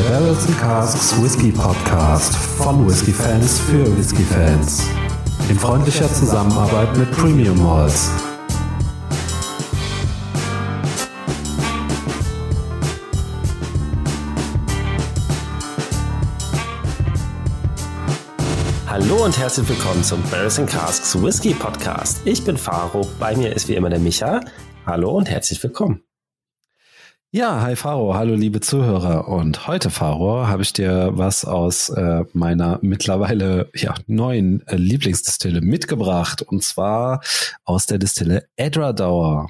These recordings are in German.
Der Barrels and Casks Whisky Podcast von Whisky Fans für Whisky Fans. In freundlicher Zusammenarbeit mit Premium Malls. Hallo und herzlich willkommen zum Barrels and Casks Whisky Podcast. Ich bin Faro, bei mir ist wie immer der Micha. Hallo und herzlich willkommen. Ja, hi Faro, hallo liebe Zuhörer. Und heute, Faro, habe ich dir was aus äh, meiner mittlerweile ja, neuen äh, Lieblingsdistille mitgebracht. Und zwar aus der Distille Edradauer.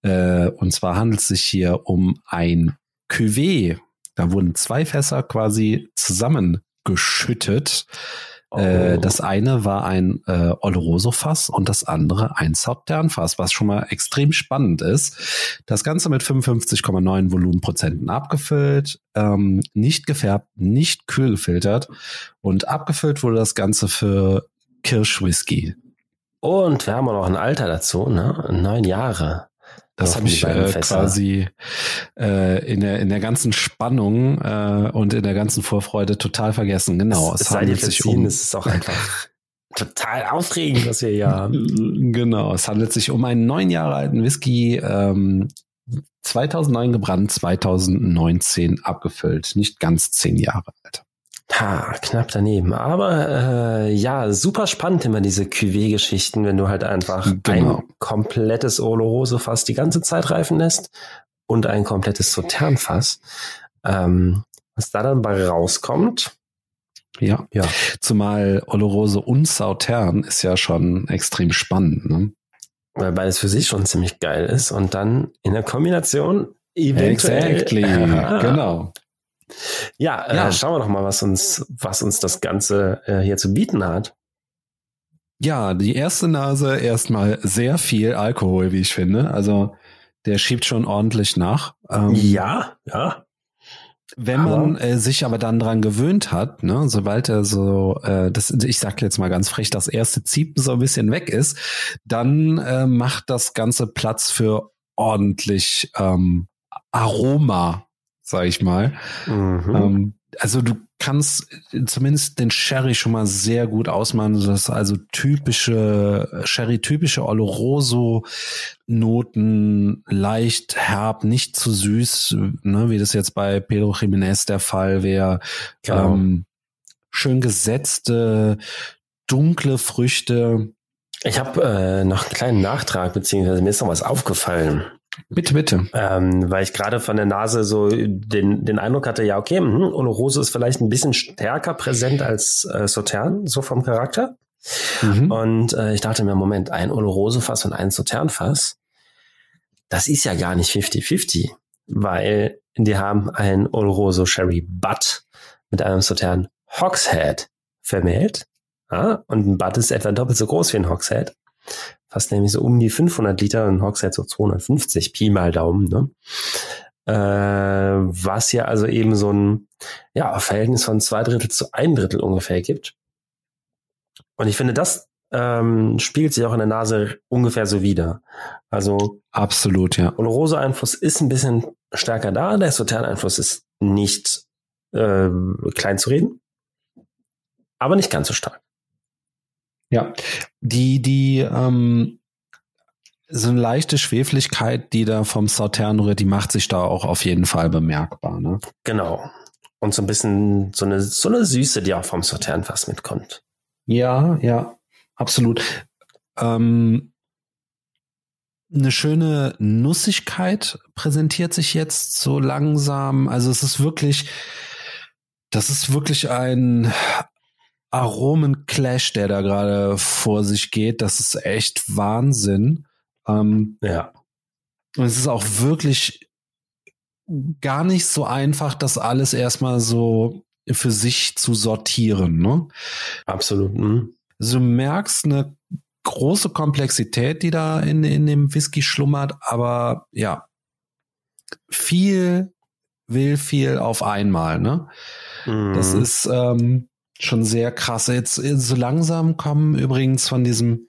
Äh, und zwar handelt es sich hier um ein Cuvée. Da wurden zwei Fässer quasi zusammengeschüttet. Äh, oh. das eine war ein äh, Oloroso-Fass und das andere ein Sautern-Fass, was schon mal extrem spannend ist. Das Ganze mit 55,9 Volumenprozenten abgefüllt, ähm, nicht gefärbt, nicht kühl gefiltert und abgefüllt wurde das Ganze für Kirschwhisky. Und wir haben auch noch ein Alter dazu, ne? Neun Jahre. Das habe ich äh, quasi äh, in, der, in der ganzen Spannung äh, und in der ganzen Vorfreude total vergessen. Genau. Es, es handelt sich um. Es ist auch einfach total aufregend, was wir hier haben. Genau. Es handelt sich um einen neun Jahre alten Whisky, ähm, 2009 gebrannt, 2019 abgefüllt. Nicht ganz zehn Jahre alt. Ha, knapp daneben. Aber äh, ja, super spannend immer diese Cuvée-Geschichten, wenn du halt einfach genau. ein komplettes Oloroso-Fass die ganze Zeit reifen lässt und ein komplettes Sautern-Fass. Ähm, was da dann bei rauskommt. Ja, ja. Zumal Oloroso und Sautern ist ja schon extrem spannend, ne? Weil beides für sich schon ziemlich geil ist und dann in der Kombination eventuell. Exactly, genau. Ja, ja. Äh, schauen wir doch mal, was uns, was uns das Ganze äh, hier zu bieten hat. Ja, die erste Nase erstmal sehr viel Alkohol, wie ich finde. Also der schiebt schon ordentlich nach. Ähm, ja, ja. Wenn man äh, sich aber dann dran gewöhnt hat, ne, sobald er so, äh, das, ich sag jetzt mal ganz frech, das erste Ziepen so ein bisschen weg ist, dann äh, macht das Ganze Platz für ordentlich ähm, Aroma sag ich mal. Mhm. Ähm, also du kannst zumindest den Sherry schon mal sehr gut ausmachen. Das ist also typische Sherry-typische Oloroso Noten, leicht herb, nicht zu süß, ne, wie das jetzt bei Pedro Jiménez der Fall wäre. Genau. Ähm, schön gesetzte, dunkle Früchte. Ich habe äh, noch einen kleinen Nachtrag, beziehungsweise mir ist noch was aufgefallen. Bitte, bitte. Ähm, weil ich gerade von der Nase so den, den Eindruck hatte, ja, okay, mh, Oloroso ist vielleicht ein bisschen stärker präsent als äh, Sautern, so vom Charakter. Mhm. Und äh, ich dachte mir, Moment, ein Oloroso-Fass und ein Sautern-Fass, das ist ja gar nicht 50-50, weil die haben ein Oloroso Sherry Butt mit einem Sautern Hogshead vermählt. Ja, und ein Butt ist etwa doppelt so groß wie ein Hogshead fast nämlich so um die 500 Liter und Hogshead so 250 Pi mal Daumen, ne? Äh, was ja also eben so ein ja, Verhältnis von zwei Drittel zu ein Drittel ungefähr gibt. Und ich finde, das ähm, spielt sich auch in der Nase ungefähr so wieder. Also absolut, ja. Oloroso-Einfluss ist ein bisschen stärker da, der Sautern-Einfluss ist nicht äh, klein zu reden, aber nicht ganz so stark. Ja, die, die, ähm, so eine leichte Schwefligkeit, die da vom Sautern rührt, die macht sich da auch auf jeden Fall bemerkbar, ne? Genau. Und so ein bisschen so eine, so eine Süße, die auch vom Sautern fast mitkommt. Ja, ja, absolut. Ähm, eine schöne Nussigkeit präsentiert sich jetzt so langsam. Also es ist wirklich, das ist wirklich ein, Aromenclash, der da gerade vor sich geht. Das ist echt Wahnsinn. Ähm, ja. Und es ist auch wirklich gar nicht so einfach, das alles erstmal so für sich zu sortieren. Ne? Absolut. Mhm. Also du merkst eine große Komplexität, die da in, in dem Whisky schlummert, aber ja, viel will viel auf einmal. Ne? Mhm. Das ist ähm, schon sehr krass. Jetzt so langsam kommen übrigens von diesem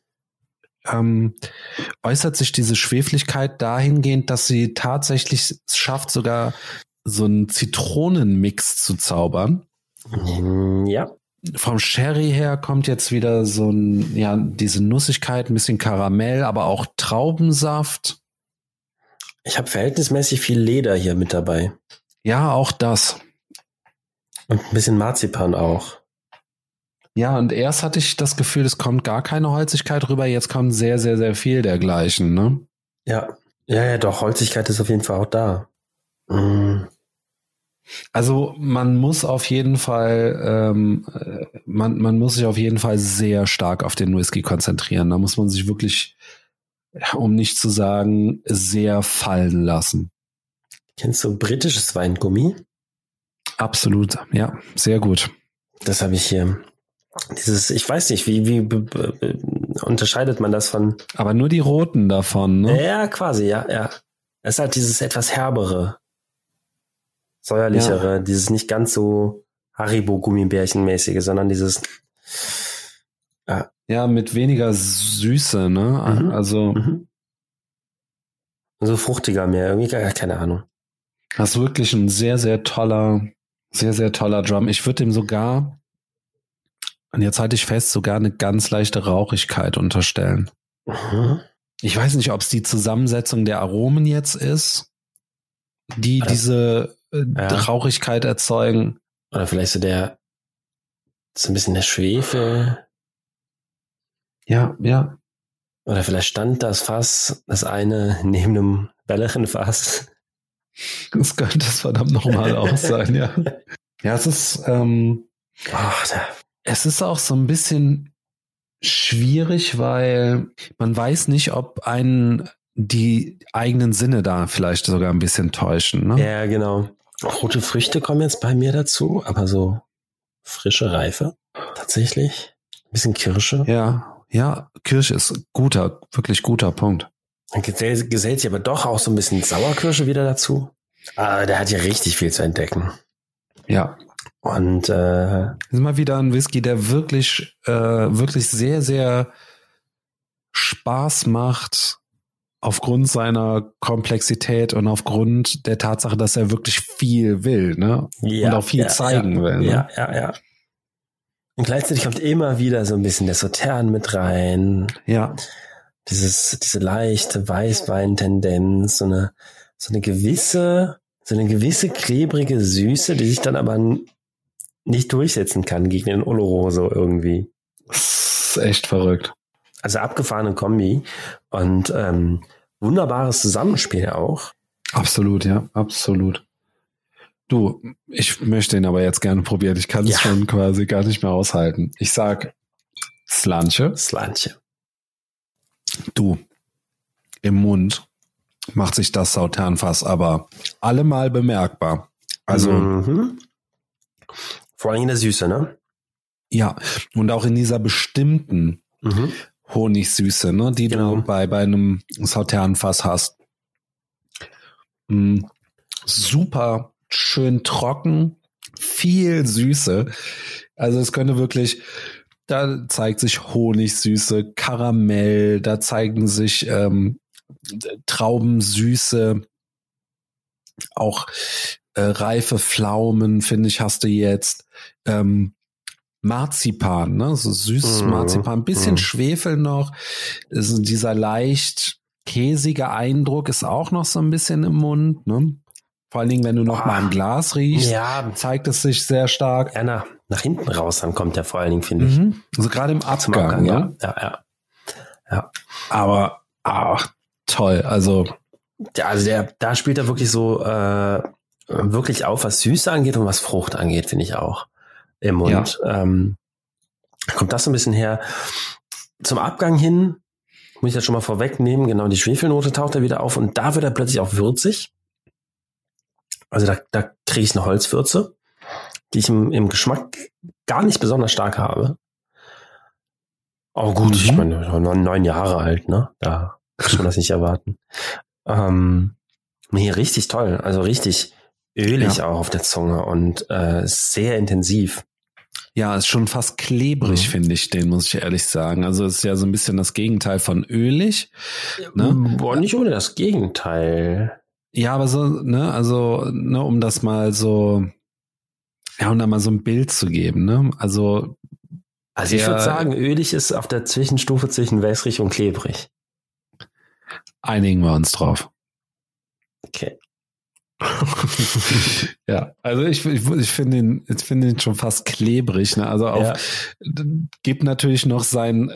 ähm, äußert sich diese Schwefligkeit dahingehend, dass sie tatsächlich schafft, sogar so einen Zitronenmix zu zaubern. Mm, Ja. Vom Sherry her kommt jetzt wieder so ein, ja, diese Nussigkeit, ein bisschen Karamell, aber auch Traubensaft. Ich habe verhältnismäßig viel Leder hier mit dabei. Ja, auch das. Und ein bisschen Marzipan auch. Ja, und erst hatte ich das Gefühl, es kommt gar keine Holzigkeit rüber, jetzt kommt sehr, sehr, sehr viel dergleichen, ne? Ja. Ja, ja, doch, Holzigkeit ist auf jeden Fall auch da. Mm. Also man muss auf jeden Fall, ähm, äh, man, man muss sich auf jeden Fall sehr stark auf den Whisky konzentrieren. Da muss man sich wirklich, um nicht zu sagen, sehr fallen lassen. Kennst du britisches Weingummi? Absolut, ja, sehr gut. Das habe ich hier. Dieses, ich weiß nicht, wie, wie unterscheidet man das von? Aber nur die roten davon, ne? Ja, quasi, ja, ja. Es ist halt dieses etwas herbere, säuerlichere, dieses nicht ganz so Haribo-Gummibärchen-mäßige, sondern dieses, Ja, mit weniger Süße, ne? Mhm. Also mhm. so fruchtiger mehr, irgendwie, gar- keine Ahnung. das ist wirklich ein sehr, sehr toller, sehr, sehr toller Drum. Ich würde dem sogar, und jetzt halte ich fest, sogar eine ganz leichte Rauchigkeit unterstellen. Mhm. Ich weiß nicht, ob es die Zusammensetzung der Aromen jetzt ist, die Äh, diese äh, ja. Rauchigkeit erzeugen. Oder vielleicht so der, so ein bisschen der Schwefel. Ja, ja. Oder vielleicht stand das Fass, das eine neben einem Bellerin-Fass. Das könnte es verdammt nochmal auch sein, ja. Ja, es ist, ähm, Ach, da, es ist auch so ein bisschen schwierig, weil man weiß nicht, ob einen die eigenen Sinne da vielleicht sogar ein bisschen täuschen. Ne? ja, genau. Rote Früchte kommen jetzt bei mir dazu, aber so frische Reife. Tatsächlich. Ein bisschen Kirsche. Ja, ja, Kirsche ist guter, wirklich guter Punkt. Dann gesellt, gesellt sich aber doch auch so ein bisschen Sauerkirsche wieder dazu. Ah, der hat ja richtig viel zu entdecken. Ja, Und äh, Das ist mal wieder ein Whisky, der wirklich, äh, wirklich sehr, sehr Spaß macht aufgrund seiner Komplexität und aufgrund der Tatsache, dass er wirklich viel will, ne? ja, und auch viel ja, zeigen ja, will. Ne? Ja, ja, ja. Und gleichzeitig kommt immer wieder so ein bisschen der Sautern mit rein. ja, Dieses, diese leichte Weißwein-Tendenz, so eine, so eine gewisse, so eine gewisse klebrige Süße, die sich dann aber nicht durchsetzen kann gegen den Oloroso irgendwie. das ist echt verrückt. Also abgefahrene Kombi und ähm, wunderbares Zusammenspiel auch. Absolut, ja, absolut. Du, ich möchte ihn aber jetzt gerne probieren. Ich kann es Ja. schon quasi gar nicht mehr aushalten. Ich sag Slanche. Slantje. Du, im Mund macht sich das Sauternfass aber allemal bemerkbar. Also, mhm. Vor allem in der Süße, ne? ja, und auch in dieser bestimmten Mhm. Honigsüße, ne, die Genau. du bei, bei einem Sauternfass hast. Mm, super schön trocken, viel Süße. Also es könnte wirklich, da zeigt sich Honigsüße, Karamell, da zeigen sich ähm, Traubensüße, auch äh, reife Pflaumen, finde ich, hast du jetzt. Ähm, Marzipan, ne? So süßes Mhm. Marzipan, ein bisschen Mhm. Schwefel noch. Also dieser leicht käsige Eindruck ist auch noch so ein bisschen im Mund, ne? Vor allen Dingen, wenn du noch Ah. mal im Glas riechst, Ja, zeigt es sich sehr stark. ja nach, nach hinten raus dann kommt der vor allen Dingen, finde ich. Mhm. Also gerade im Abgang, Abgang, ne? ja. ja, ja. Aber ach, toll. Also Ja, also der, da spielt er wirklich so äh, wirklich auf, was Süße angeht und was Frucht angeht, finde ich auch im Mund. Ähm, kommt das so ein bisschen her. Zum Abgang hin muss ich das schon mal vorwegnehmen. Genau, die Schwefelnote taucht da wieder auf und da wird er plötzlich auch würzig. Also da, da kriege ich eine Holzwürze, die ich im, im Geschmack gar nicht besonders stark habe. Aber gut, ich Mhm. meine, neun, neun Jahre alt, ne? Da kann man das nicht erwarten. Ähm, nee, richtig toll. Also richtig ölig Ja. auch auf der Zunge und äh, sehr intensiv. ja, ist schon fast klebrig, Mhm. finde ich, den muss ich ehrlich sagen. Also es ist ja so ein bisschen das Gegenteil von ölig. Ne? Boah, nicht ohne das Gegenteil. Ja, aber so, ne, also, ne, um das mal so, ja, um da mal so ein Bild zu geben, ne? Also. Also ich würde sagen, ölig ist auf der Zwischenstufe zwischen wässrig und klebrig. Einigen wir uns drauf. Okay. ja, also ich, ich, ich finde ihn, ich finde ihn schon fast klebrig. Ne? Also auch ja. gibt natürlich noch sein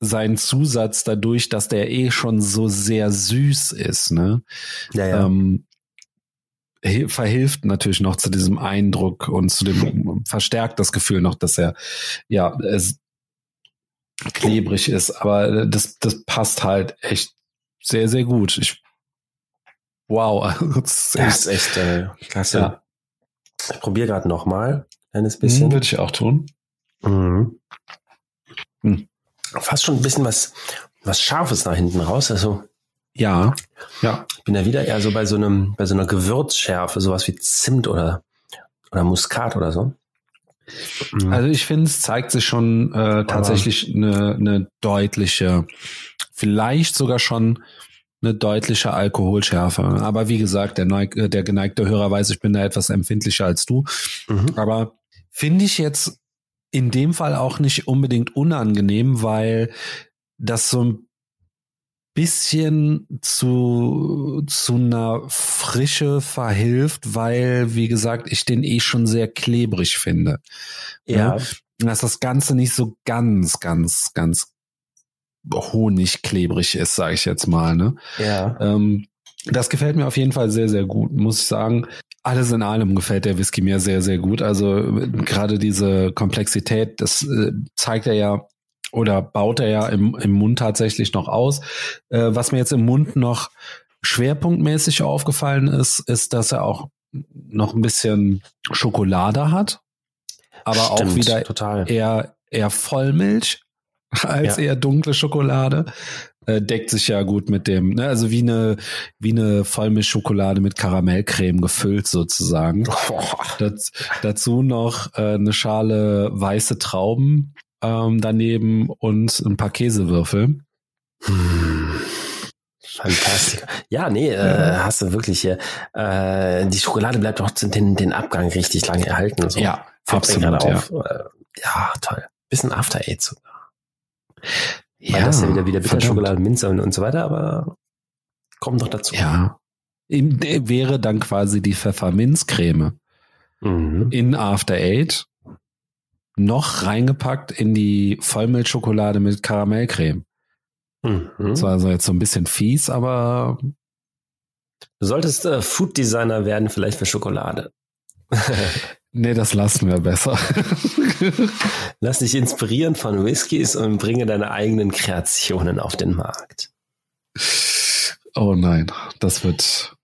seinen Zusatz dadurch, dass der eh schon so sehr süß ist. Ne? Ja, ja. Ähm, verhilft natürlich noch zu diesem Eindruck und zu dem verstärkt das Gefühl noch, dass er ja es klebrig ist. Aber das das passt halt echt sehr sehr gut. Ich Wow, das ist echt, das ist echt äh, klasse. Ja. Ich probiere gerade noch mal ein bisschen. Hm, Würde ich auch tun. Mhm. Hm. Fast schon ein bisschen was, was Scharfes nach hinten raus. Also ja, ja. Ich bin ja wieder eher so bei so einem, bei so einer Gewürzschärfe, sowas wie Zimt oder oder Muskat oder so. Mhm. Also ich finde, es zeigt sich schon äh, tatsächlich eine, eine deutliche, vielleicht sogar schon eine deutliche Alkoholschärfe. Aber wie gesagt, der, neug, der geneigte Hörer weiß, ich bin da etwas empfindlicher als du. Mhm. Aber finde ich jetzt in dem Fall auch nicht unbedingt unangenehm, weil das so ein bisschen zu, zu einer Frische verhilft, weil, wie gesagt, ich den eh schon sehr klebrig finde. Ja. ja. Dass das Ganze nicht so ganz, ganz, ganz honigklebrig ist, sage ich jetzt mal. Ne? Ja. Ähm, das gefällt mir auf jeden Fall sehr, sehr gut, muss ich sagen. Alles in allem gefällt der Whisky mir sehr, sehr gut. Also gerade diese Komplexität, das äh, zeigt er ja oder baut er ja im, im Mund tatsächlich noch aus. Äh, was mir jetzt im Mund noch schwerpunktmäßig aufgefallen ist, ist, dass er auch noch ein bisschen Schokolade hat, aber Stimmt, auch wieder total. eher eher Vollmilch als ja. eher dunkle Schokolade. Äh, deckt sich ja gut mit dem, ne? also wie eine, wie eine Vollmilchschokolade mit Karamellcreme gefüllt sozusagen. Das, dazu noch äh, eine Schale weiße Trauben ähm, daneben und ein paar Käsewürfel. Hm. Fantastisch. Ja, nee, äh, hast du wirklich hier. Äh, die Schokolade bleibt auch den, den Abgang richtig lange erhalten. So. Ja, absolut. Ja. Äh, ja, toll. Bisschen After Eight sogar. Ja, Weil das ja wieder, wieder Bitterschokolade, Minze und, und so weiter, aber kommt doch dazu. Ja. Wäre dann quasi die Pfefferminzcreme mhm. in After Eight noch reingepackt in die Vollmilchschokolade mit Karamellcreme. Mhm. Das war also jetzt so ein bisschen fies, aber. Du solltest äh, Food Designer werden, vielleicht für Schokolade. Nee, das lassen wir besser. Lass dich inspirieren von Whiskys und bringe deine eigenen Kreationen auf den Markt. Oh nein, das wird,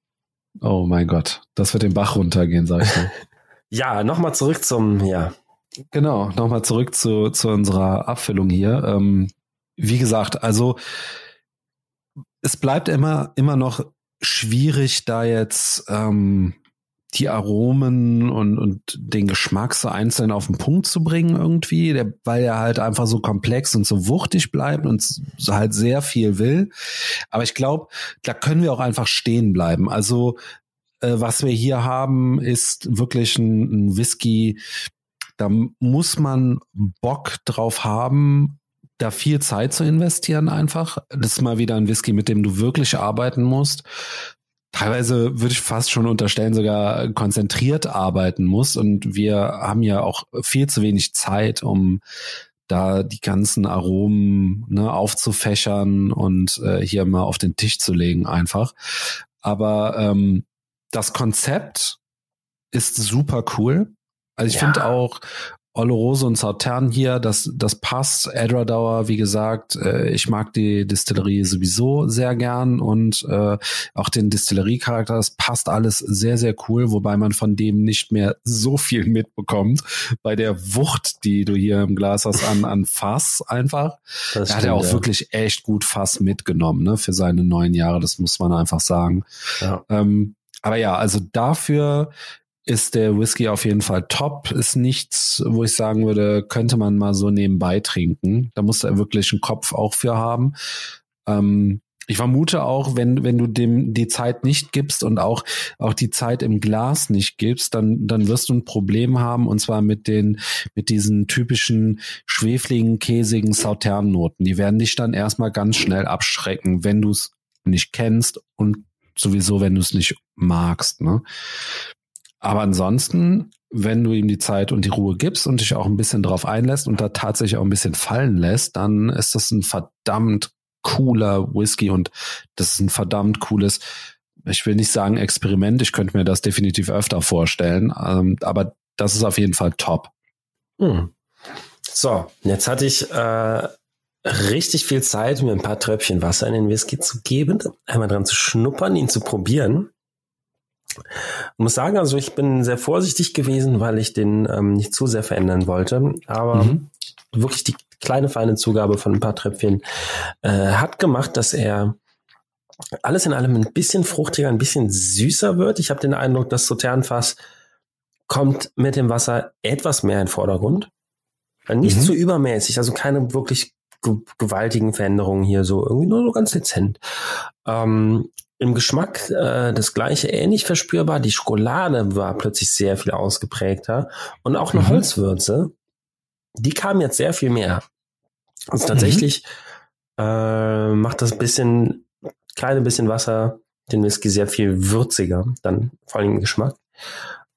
oh mein Gott, das wird den Bach runtergehen, sag ich mal. ja, nochmal zurück zum, ja. Genau, nochmal zurück zu, zu unserer Abfüllung hier. Ähm, wie gesagt, also es bleibt immer, immer noch schwierig, da jetzt ähm, die Aromen und, und den Geschmack so einzeln auf den Punkt zu bringen irgendwie, der, weil er halt einfach so komplex und so wuchtig bleibt und so halt sehr viel will. Aber ich glaube, da können wir auch einfach stehen bleiben. Also äh, was wir hier haben, ist wirklich ein, ein Whisky, da muss man Bock drauf haben, da viel Zeit zu investieren einfach. Das ist mal wieder ein Whisky, mit dem du wirklich arbeiten musst teilweise würde ich fast schon unterstellen, sogar konzentriert arbeiten muss. Und wir haben ja auch viel zu wenig Zeit, um da die ganzen Aromen ne, aufzufächern und äh, hier mal auf den Tisch zu legen einfach. Aber ähm, das Konzept ist super cool. Also ich ja. finde auch Olorose und Sautern hier, das, das passt. Edradauer, wie gesagt, äh, ich mag die Distillerie sowieso sehr gern und äh, auch den Distillerie-Charakter, das passt alles sehr, sehr cool, wobei man von dem nicht mehr so viel mitbekommt bei der Wucht, die du hier im Glas hast, an, an Fass einfach. Das da hat er auch ja. wirklich echt gut Fass mitgenommen, ne, für seine neun Jahre, das muss man einfach sagen. Ja. Ähm, aber ja, also dafür ist der Whisky auf jeden Fall top. Ist nichts, wo ich sagen würde, könnte man mal so nebenbei trinken. Da muss er wirklich einen Kopf auch für haben. Ähm, ich vermute auch, wenn, wenn du dem die Zeit nicht gibst und auch, auch die Zeit im Glas nicht gibst, dann, dann wirst du ein Problem haben und zwar mit den, mit diesen typischen schwefligen, käsigen Sauternoten. Die werden dich dann erstmal ganz schnell abschrecken, wenn du es nicht kennst und sowieso, wenn du es nicht magst, ne? Aber ansonsten, wenn du ihm die Zeit und die Ruhe gibst und dich auch ein bisschen drauf einlässt und da tatsächlich auch ein bisschen fallen lässt, dann ist das ein verdammt cooler Whisky und das ist ein verdammt cooles, ich will nicht sagen Experiment, ich könnte mir das definitiv öfter vorstellen, ähm, aber das ist auf jeden Fall top. Hm. So, jetzt hatte ich äh, richtig viel Zeit, mir ein paar Tröpfchen Wasser in den Whisky zu geben, einmal dran zu schnuppern, ihn zu probieren. Ich muss sagen, also ich bin sehr vorsichtig gewesen, weil ich den ähm, nicht zu sehr verändern wollte. Aber mhm. wirklich die kleine feine Zugabe von ein paar Tröpfchen äh, hat gemacht, dass er alles in allem ein bisschen fruchtiger, ein bisschen süßer wird. Ich habe den Eindruck, das Sauternfass kommt mit dem Wasser etwas mehr in den Vordergrund. Nicht mhm. zu übermäßig, also keine wirklich gewaltigen Veränderungen hier, so irgendwie nur so ganz dezent. Ähm, Im Geschmack äh, das gleiche ähnlich verspürbar. Die Schokolade war plötzlich sehr viel ausgeprägter und auch eine mhm. Holzwürze die kam jetzt sehr viel mehr. Also tatsächlich mhm. äh, macht das bisschen, kleine bisschen Wasser den Whisky sehr viel würziger, dann vor allem im Geschmack.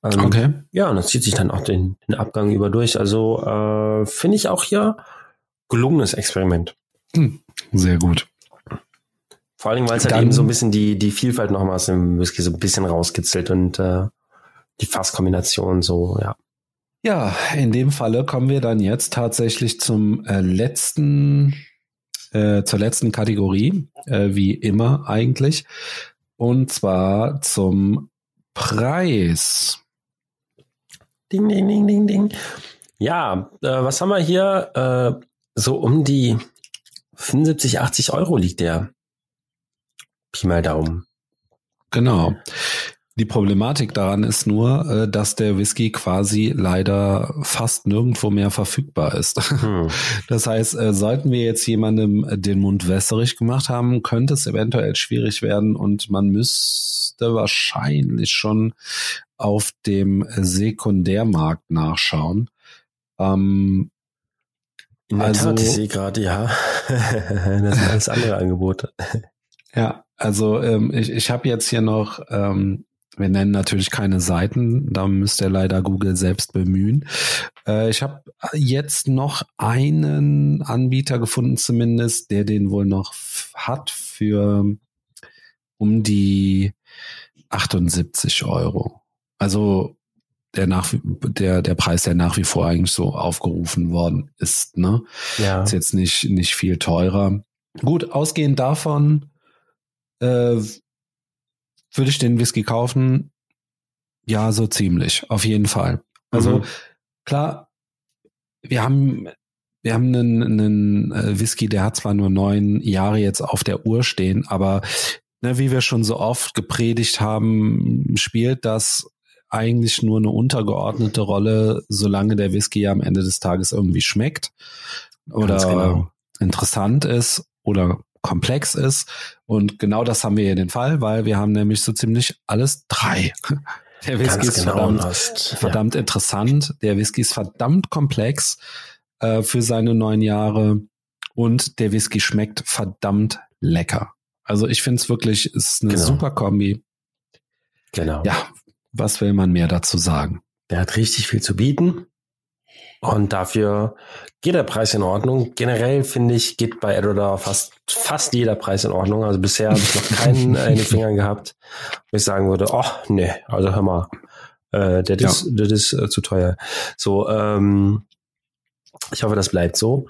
Ähm, okay. Ja, und das zieht sich dann auch den, den Abgang über durch. Also äh, finde ich auch hier gelungenes Experiment. Hm, sehr gut. Vor allem, weil es halt eben so ein bisschen die, die Vielfalt nochmal aus dem Whisky so ein bisschen rauskitzelt und äh, die Fasskombination so, ja. Ja, in dem Falle kommen wir dann jetzt tatsächlich zum äh, letzten, äh, zur letzten Kategorie, äh, wie immer eigentlich. Und zwar zum Preis. Ding, ding, ding, ding, ding. Ja, äh, was haben wir hier? Äh, so um die 75, 80 Euro liegt der. Pi mal Daumen. Genau. Die Problematik daran ist nur, äh, dass der Whisky quasi leider fast nirgendwo mehr verfügbar ist. Hm. Das heißt, äh, sollten wir jetzt jemandem den Mund wässrig gemacht haben, könnte es eventuell schwierig werden und man müsste wahrscheinlich schon auf dem Sekundärmarkt nachschauen. Ähm, in der also, Tat, ich sehe gerade, ja, das sind alles andere Angebote. Ja, also ähm, ich, ich habe jetzt hier noch ähm, wir nennen natürlich keine Seiten, da müsst ihr leider Google selbst bemühen. Äh, ich habe jetzt noch einen Anbieter gefunden, zumindest, der den wohl noch hat für um die 78 Euro. Also der nach der der Preis, der nach wie vor eigentlich so aufgerufen worden ist. Ne, ja. ist jetzt nicht nicht viel teurer. Gut, ausgehend davon äh, würde ich den Whisky kaufen? Ja, so ziemlich, auf jeden Fall. Also mhm. klar, wir haben wir haben einen, einen äh, Whisky, der hat zwar nur neun Jahre jetzt auf der Uhr stehen, aber ne, wie wir schon so oft gepredigt haben, spielt das eigentlich nur eine untergeordnete Rolle, solange der Whisky ja am Ende des Tages irgendwie schmeckt oder genau. interessant ist oder komplex ist. Und genau das haben wir hier den Fall, weil wir haben nämlich so ziemlich alles drei. Der Whisky ist genau verdammt, hast, verdammt ja. interessant. Der Whisky ist verdammt komplex äh, für seine neun Jahre. Und der Whisky schmeckt verdammt lecker. Also ich finde es wirklich, ist eine genau. super Kombi. Genau. Ja, was will man mehr dazu sagen? Der hat richtig viel zu bieten. Und dafür geht der Preis in Ordnung. Generell finde ich, geht bei Edward fast, fast jeder Preis in Ordnung. Also bisher habe ich noch keinen äh, in den Fingern gehabt, wo ich sagen würde, oh, nee, also hör mal, äh, das, ja. ist, das ist äh, zu teuer. So, ähm, ich hoffe, das bleibt so.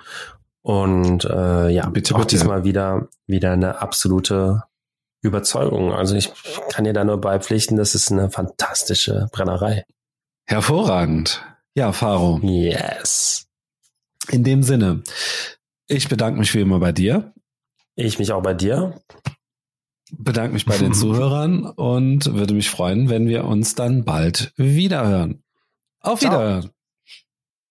Und äh, ja, bitte, auch bitte. diesmal wieder, wieder eine absolute Überzeugung. Also ich kann dir da nur beipflichten, das ist eine fantastische Brennerei. Hervorragend. Ja, Faro. Yes. In dem Sinne, ich bedanke mich wie immer bei dir. Ich mich auch bei dir. Bedanke mich bei den Zuhörern und würde mich freuen, wenn wir uns dann bald wiederhören. Auf Wiederhören.